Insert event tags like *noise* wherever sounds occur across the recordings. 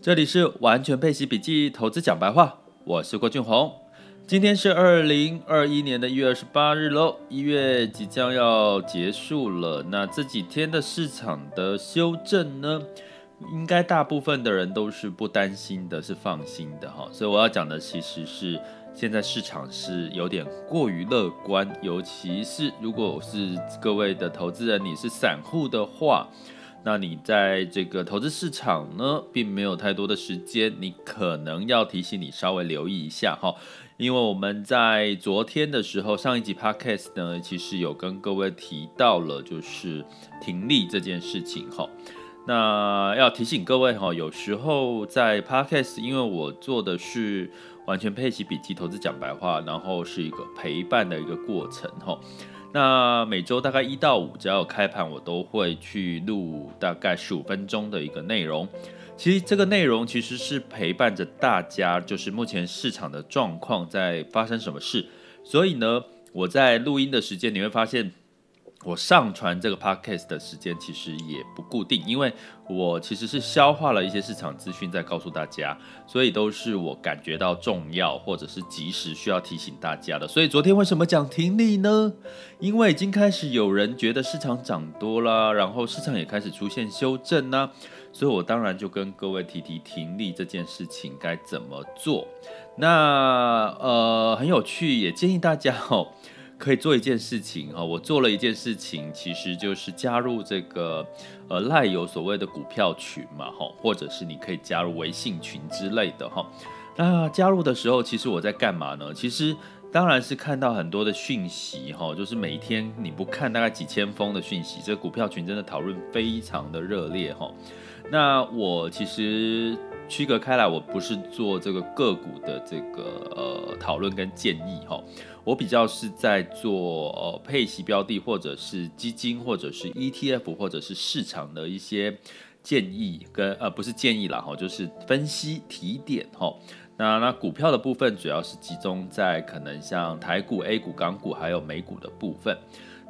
这里是完全配息笔记投资讲白话，我是郭俊宏。今天是二零二一年的一月二十八日喽，一月即将要结束了。那这几天的市场的修正呢，应该大部分的人都是不担心的，是放心的哈。所以我要讲的其实是。现在市场是有点过于乐观，尤其是如果是各位的投资人，你是散户的话，那你在这个投资市场呢，并没有太多的时间，你可能要提醒你稍微留意一下哈，因为我们在昨天的时候，上一集 podcast 呢，其实有跟各位提到了，就是停利这件事情哈。那要提醒各位哈，有时候在 podcast，因为我做的是。完全配齐笔记，投资讲白话，然后是一个陪伴的一个过程哈。那每周大概一到五，只要有开盘，我都会去录大概十五分钟的一个内容。其实这个内容其实是陪伴着大家，就是目前市场的状况在发生什么事。所以呢，我在录音的时间你会发现。我上传这个 podcast 的时间其实也不固定，因为我其实是消化了一些市场资讯再告诉大家，所以都是我感觉到重要或者是及时需要提醒大家的。所以昨天为什么讲停利呢？因为已经开始有人觉得市场涨多了，然后市场也开始出现修正呢，所以我当然就跟各位提提停利这件事情该怎么做。那呃很有趣，也建议大家哦。可以做一件事情哈，我做了一件事情，其实就是加入这个呃赖有所谓的股票群嘛哈，或者是你可以加入微信群之类的哈。那加入的时候，其实我在干嘛呢？其实当然是看到很多的讯息哈，就是每天你不看大概几千封的讯息，这股票群真的讨论非常的热烈哈。那我其实。区隔开来，我不是做这个个股的这个呃讨论跟建议哈，我比较是在做呃配息标的或者是基金或者是 ETF 或者是市场的一些建议跟呃不是建议啦哈，就是分析提点哈。那那股票的部分主要是集中在可能像台股、A 股、港股还有美股的部分。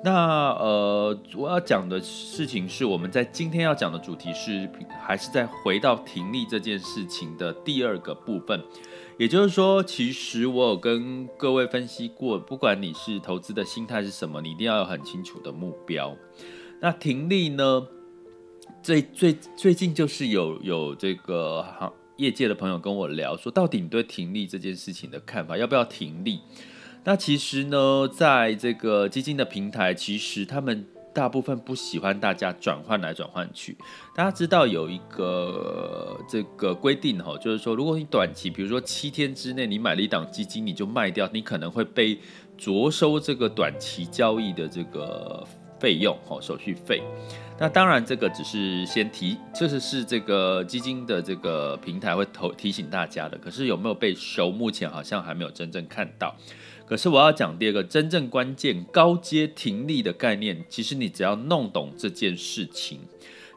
那呃，我要讲的事情是，我们在今天要讲的主题是，还是再回到停利这件事情的第二个部分。也就是说，其实我有跟各位分析过，不管你是投资的心态是什么，你一定要有很清楚的目标。那停利呢，最最最近就是有有这个行业界的朋友跟我聊说，到底你对停利这件事情的看法，要不要停利？那其实呢，在这个基金的平台，其实他们大部分不喜欢大家转换来转换去。大家知道有一个这个规定哈，就是说，如果你短期，比如说七天之内你买了一档基金，你就卖掉，你可能会被着收这个短期交易的这个费用哈，手续费。那当然，这个只是先提，这是是这个基金的这个平台会投提醒大家的。可是有没有被收？目前好像还没有真正看到。可是我要讲第二个真正关键高阶停利的概念，其实你只要弄懂这件事情，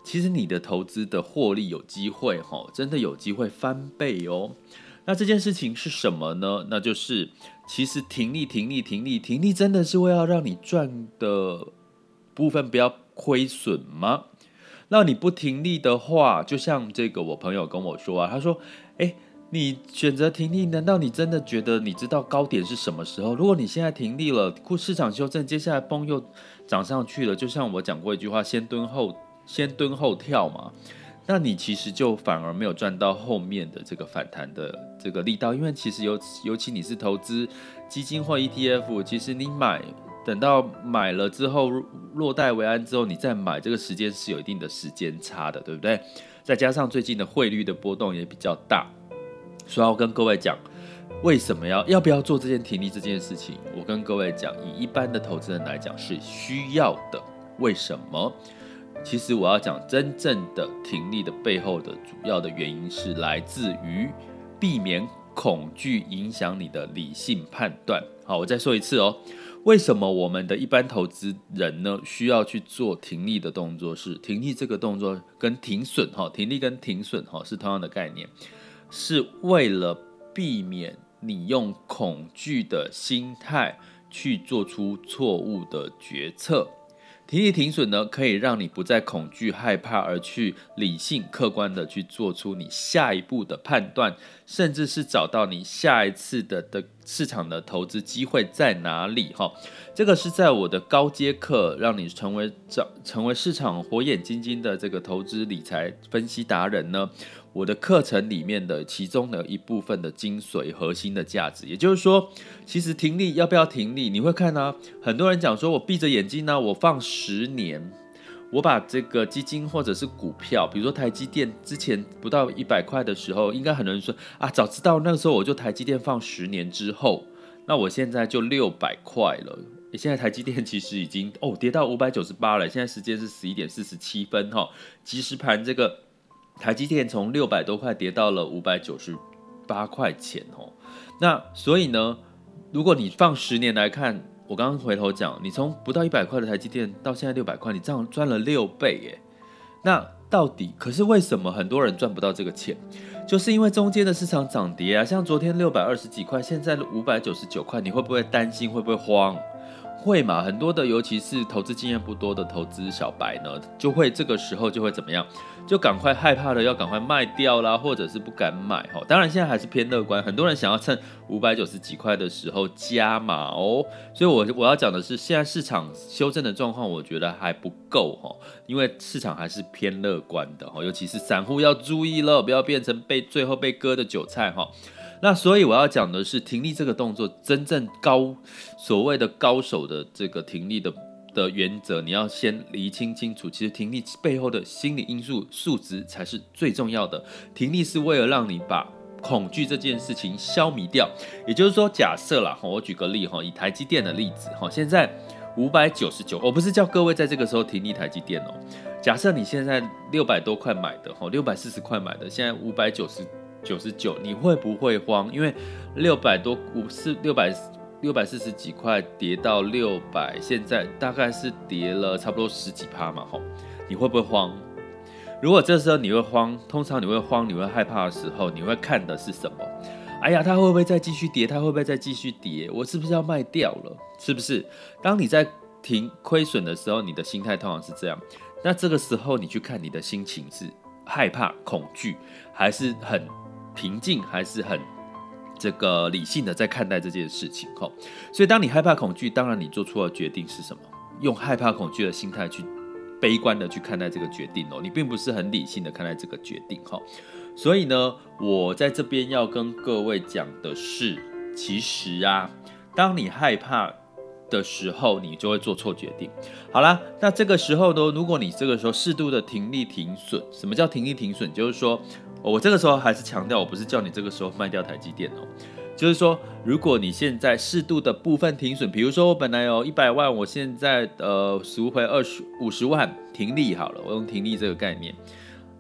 其实你的投资的获利有机会哈，真的有机会翻倍哦。那这件事情是什么呢？那就是其实停利、停利、停利、停利，真的是为了让你赚的部分不要亏损吗？那你不停利的话，就像这个我朋友跟我说啊，他说，诶。你选择停利，难道你真的觉得你知道高点是什么时候？如果你现在停利了，市场修正，接下来崩又涨上去了，就像我讲过一句话，先蹲后 *laughs* 先蹲后跳嘛，那你其实就反而没有赚到后面的这个反弹的这个力道，因为其实尤尤其你是投资基金或 ETF，其实你买等到买了之后落袋为安之后，你再买这个时间是有一定的时间差的，对不对？再加上最近的汇率的波动也比较大。所以要跟各位讲，为什么要要不要做这件停利这件事情？我跟各位讲，以一般的投资人来讲是需要的。为什么？其实我要讲真正的停利的背后的主要的原因是来自于避免恐惧影响你的理性判断。好，我再说一次哦，为什么我们的一般投资人呢需要去做停利的动作？是停利这个动作跟停损哈，停利跟停损哈是同样的概念。是为了避免你用恐惧的心态去做出错误的决策。停利停损呢，可以让你不再恐惧害怕，而去理性客观的去做出你下一步的判断，甚至是找到你下一次的的市场的投资机会在哪里哈。这个是在我的高阶课，让你成为成成为市场火眼金睛的这个投资理财分析达人呢。我的课程里面的其中的一部分的精髓核心的价值，也就是说，其实停利要不要停利？你会看啊，很多人讲说，我闭着眼睛呢，我放十年，我把这个基金或者是股票，比如说台积电之前不到一百块的时候，应该很多人说啊，早知道那个时候我就台积电放十年之后，那我现在就六百块了。现在台积电其实已经哦跌到五百九十八了，现在时间是十一点四十七分哈，即时盘这个。台积电从六百多块跌到了五百九十八块钱哦，那所以呢，如果你放十年来看，我刚刚回头讲，你从不到一百块的台积电到现在六百块，你这样赚了六倍耶。那到底可是为什么很多人赚不到这个钱？就是因为中间的市场涨跌啊，像昨天六百二十几块，现在五百九十九块，你会不会担心？会不会慌？会嘛？很多的，尤其是投资经验不多的投资小白呢，就会这个时候就会怎么样？就赶快害怕的要赶快卖掉啦，或者是不敢买哈。当然现在还是偏乐观，很多人想要趁五百九十几块的时候加码哦。所以我我要讲的是，现在市场修正的状况，我觉得还不够哈，因为市场还是偏乐观的哈，尤其是散户要注意了，不要变成被最后被割的韭菜哈。那所以我要讲的是停利这个动作，真正高所谓的高手的这个停利的的原则，你要先厘清清楚。其实停利背后的心理因素数值才是最重要的。停利是为了让你把恐惧这件事情消弭掉。也就是说，假设啦，我举个例哈，以台积电的例子哈，现在五百九十九，我不是叫各位在这个时候停利台积电哦。假设你现在六百多块买的哈，六百四十块买的，现在五百九十。九十九，你会不会慌？因为六百多五四六百六百四十几块跌到六百，现在大概是跌了差不多十几趴嘛，吼，你会不会慌？如果这时候你会慌，通常你会慌，你会害怕的时候，你会看的是什么？哎呀，它会不会再继续跌？它会不会再继续跌？我是不是要卖掉了？是不是？当你在停亏损的时候，你的心态通常是这样。那这个时候你去看你的心情是害怕、恐惧，还是很？平静还是很这个理性的在看待这件事情吼，所以当你害怕恐惧，当然你做出的决定是什么？用害怕恐惧的心态去悲观的去看待这个决定哦，你并不是很理性的看待这个决定哈。所以呢，我在这边要跟各位讲的是，其实啊，当你害怕的时候，你就会做错决定。好啦，那这个时候呢，如果你这个时候适度的停利停损，什么叫停利停损？就是说。我这个时候还是强调，我不是叫你这个时候卖掉台积电哦，就是说，如果你现在适度的部分停损，比如说我本来有一百万，我现在呃赎回二十五十万停利好了，我用停利这个概念。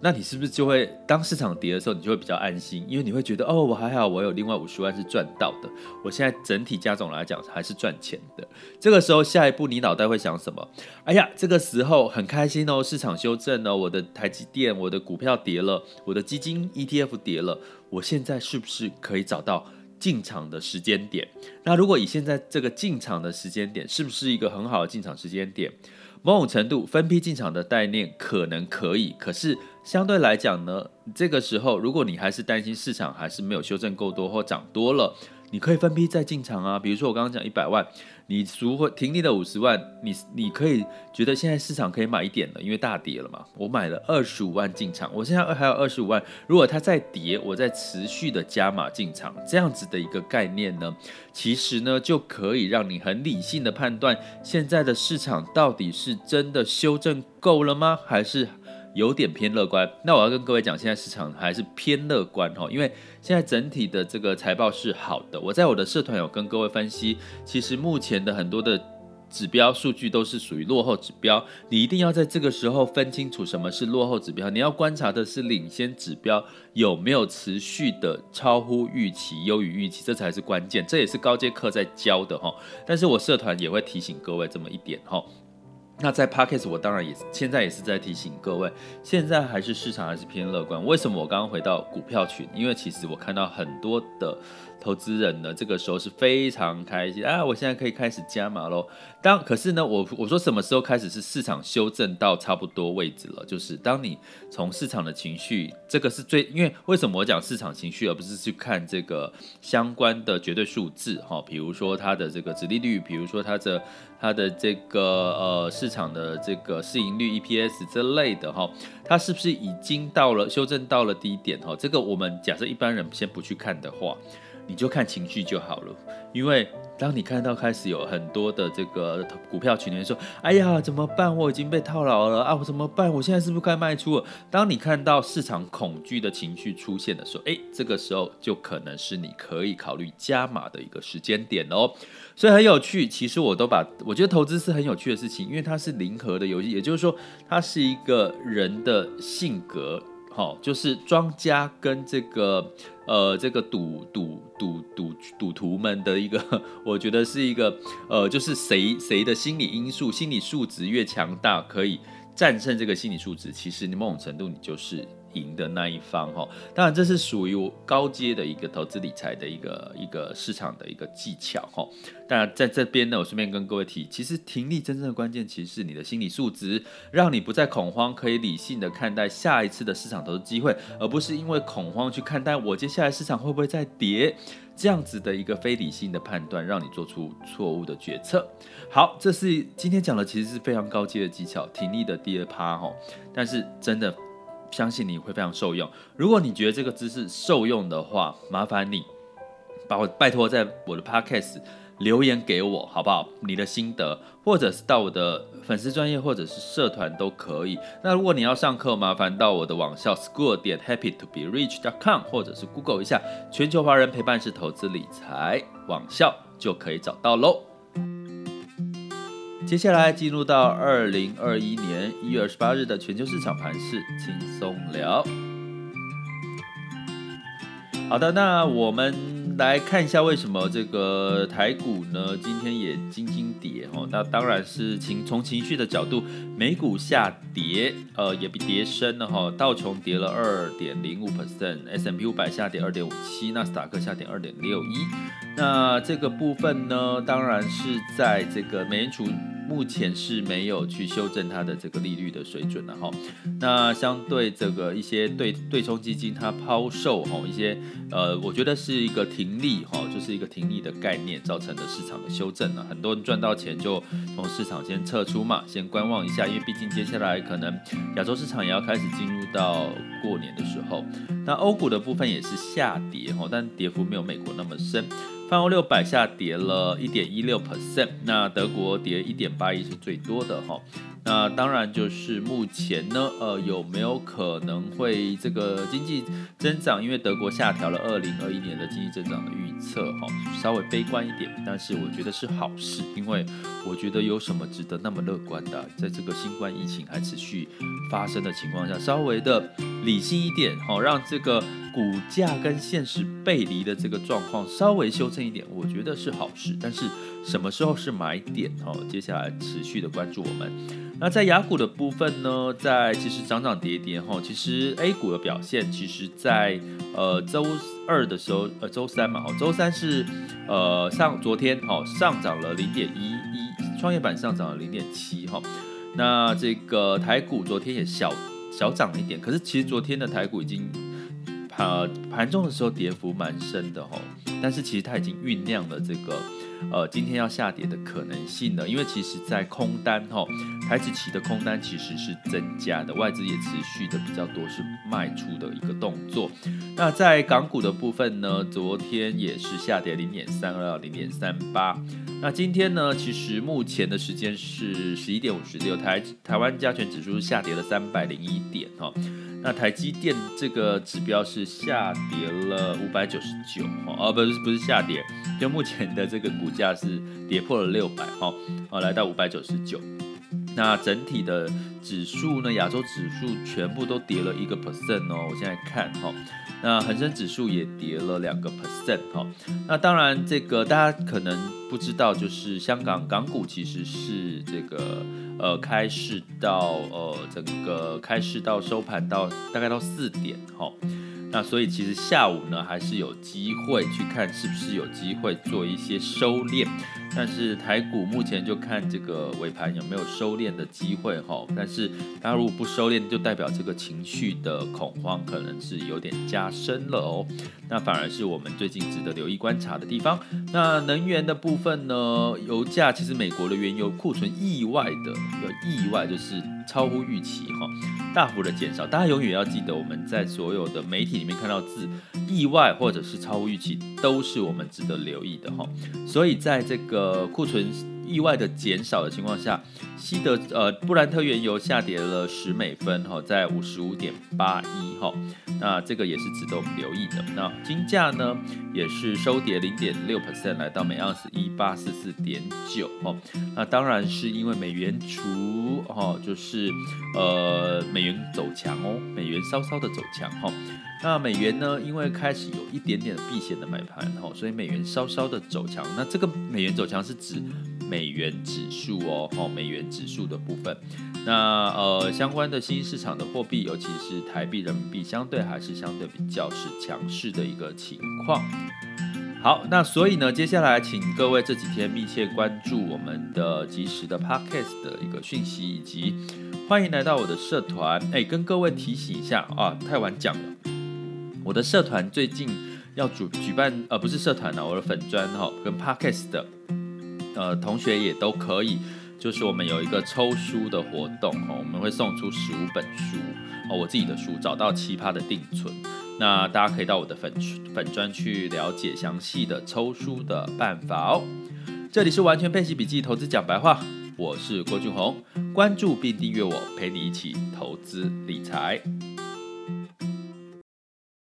那你是不是就会当市场跌的时候，你就会比较安心，因为你会觉得哦，我还好，我有另外五十万是赚到的，我现在整体加总来讲还是赚钱的。这个时候，下一步你脑袋会想什么？哎呀，这个时候很开心哦，市场修正了，我的台积电、我的股票跌了，我的基金 ETF 跌了，我现在是不是可以找到进场的时间点？那如果以现在这个进场的时间点，是不是一个很好的进场时间点？某种程度分批进场的概念可能可以，可是相对来讲呢，这个时候如果你还是担心市场还是没有修正够多或涨多了，你可以分批再进场啊。比如说我刚刚讲一百万。你赎回停利的五十万，你你可以觉得现在市场可以买一点了，因为大跌了嘛。我买了二十五万进场，我现在还有二十五万，如果它再跌，我再持续的加码进场，这样子的一个概念呢，其实呢就可以让你很理性的判断，现在的市场到底是真的修正够了吗？还是？有点偏乐观，那我要跟各位讲，现在市场还是偏乐观哈，因为现在整体的这个财报是好的。我在我的社团有跟各位分析，其实目前的很多的指标数据都是属于落后指标，你一定要在这个时候分清楚什么是落后指标，你要观察的是领先指标有没有持续的超乎预期、优于预期，这才是关键。这也是高阶课在教的哈，但是我社团也会提醒各位这么一点哈。那在 Podcast 我当然也现在也是在提醒各位，现在还是市场还是偏乐观。为什么我刚刚回到股票群？因为其实我看到很多的投资人呢，这个时候是非常开心啊！我现在可以开始加码喽。当可是呢，我我说什么时候开始是市场修正到差不多位置了？就是当你从市场的情绪，这个是最因为为什么我讲市场情绪，而不是去看这个相关的绝对数字哈？比如说它的这个殖利率，比如说它的它的这个呃市场的这个市盈率 EPS 这类的哈，它是不是已经到了修正到了低点哈？这个我们假设一般人先不去看的话。你就看情绪就好了，因为当你看到开始有很多的这个股票群里面说：“哎呀，怎么办？我已经被套牢了啊！我怎么办？我现在是不是该卖出了？”当你看到市场恐惧的情绪出现的时候，哎，这个时候就可能是你可以考虑加码的一个时间点哦。所以很有趣，其实我都把我觉得投资是很有趣的事情，因为它是零和的游戏，也就是说，它是一个人的性格。好，就是庄家跟这个呃这个赌赌赌赌赌徒们的一个，我觉得是一个呃，就是谁谁的心理因素、心理素质越强大，可以战胜这个心理素质，其实你某种程度你就是。赢的那一方哈，当然这是属于高阶的一个投资理财的一个一个市场的一个技巧哈。当然在这边呢，我顺便跟各位提，其实停利真正的关键其实是你的心理素质，让你不再恐慌，可以理性的看待下一次的市场投资机会，而不是因为恐慌去看待我接下来市场会不会再跌，这样子的一个非理性的判断，让你做出错误的决策。好，这是今天讲的，其实是非常高阶的技巧，停利的第二趴哈。但是真的。相信你会非常受用。如果你觉得这个知识受用的话，麻烦你把我拜托在我的 podcast 留言给我，好不好？你的心得，或者是到我的粉丝专业或者是社团都可以。那如果你要上课，麻烦到我的网校 school 点 HappyToBeRich.com，或者是 Google 一下全球华人陪伴式投资理财网校，就可以找到喽。接下来进入到二零二一年一月二十八日的全球市场盘势轻松聊。好的，那我们来看一下为什么这个台股呢今天也惊惊跌哦。那当然是情从情绪的角度，美股下跌，呃也比跌深了哈。道琼跌了二点零五 percent，S M P 五百下跌二点五七，纳斯达克下跌二点六一。那这个部分呢，当然是在这个美联储。目前是没有去修正它的这个利率的水准了哈。那相对这个一些对对冲基金它抛售哈一些呃，我觉得是一个停利哈，就是一个停利的概念造成的市场的修正了。很多人赚到钱就从市场先撤出嘛，先观望一下，因为毕竟接下来可能亚洲市场也要开始进入到过年的时候。那欧股的部分也是下跌哈，但跌幅没有美国那么深。泛欧六百下跌了一点一六 percent，那德国跌一点八一是最多的哈。那当然就是目前呢，呃，有没有可能会这个经济增长？因为德国下调了二零二一年的经济增长的预测哈，稍微悲观一点，但是我觉得是好事，因为我觉得有什么值得那么乐观的？在这个新冠疫情还持续发生的情况下，稍微的理性一点哈，让这个股价跟现实背离的这个状况稍微修正一点，我觉得是好事。但是什么时候是买点？哈，接下来持续的关注我们。那在雅股的部分呢，在其实涨涨跌跌哈，其实 A 股的表现，其实在呃周二的时候，呃周三嘛，哈，周三是呃上昨天哈上涨了零点一一，创业板上涨了零点七哈，那这个台股昨天也小小涨了一点，可是其实昨天的台股已经盘盘中的时候跌幅蛮深的哈，但是其实它已经酝酿了这个。呃，今天要下跌的可能性呢？因为其实，在空单哈，台子期的空单其实是增加的，外资也持续的比较多是卖出的一个动作。那在港股的部分呢，昨天也是下跌零点三二到零点三八。那今天呢，其实目前的时间是十一点五十六，台台湾加权指数下跌了三百零一点哈。那台积电这个指标是下跌了五百九十九，哦，不是不是下跌，就目前的这个股价是跌破了六百哈，哦，来到五百九十九。那整体的指数呢，亚洲指数全部都跌了一个 percent 哦。我现在看哈，那恒生指数也跌了两个 percent 哈。那当然，这个大家可能不知道，就是香港港股其实是这个呃开市到呃整个开市到收盘到大概到四点哈。那所以其实下午呢，还是有机会去看是不是有机会做一些收敛。但是台股目前就看这个尾盘有没有收敛的机会哈，但是它如果不收敛，就代表这个情绪的恐慌可能是有点加深了哦。那反而是我们最近值得留意观察的地方。那能源的部分呢，油价其实美国的原油库存意外的有意外，就是超乎预期哈，大幅的减少。大家永远要记得，我们在所有的媒体里面看到字。意外或者是超乎预期，都是我们值得留意的哈。所以在这个呃库存意外的减少的情况下，西德呃布兰特原油下跌了十美分哈，在五十五点八一哈。那这个也是值得我们留意的。那金价呢，也是收跌零点六 percent，来到每盎司一八四四点九哈。那当然是因为美元除哈，就是呃美元走强哦，美元稍稍的走强哈。那美元呢？因为开始有一点点的避险的买盘，吼，所以美元稍稍的走强。那这个美元走强是指美元指数哦，吼，美元指数的部分。那呃，相关的新兴市场的货币，尤其是台币、人民币，相对还是相对比较是强势的一个情况。好，那所以呢，接下来请各位这几天密切关注我们的即时的 Podcast 的一个讯息，以及欢迎来到我的社团。哎，跟各位提醒一下啊，太晚讲了。我的社团最近要举举办，呃，不是社团呢，我的粉专哈，跟 Podcast 的呃同学也都可以，就是我们有一个抽书的活动哦，我们会送出十五本书哦，我自己的书，找到奇葩的定存，那大家可以到我的粉粉专去了解详细的抽书的办法哦。这里是完全配奇笔记投资讲白话，我是郭俊宏，关注并订阅我，陪你一起投资理财。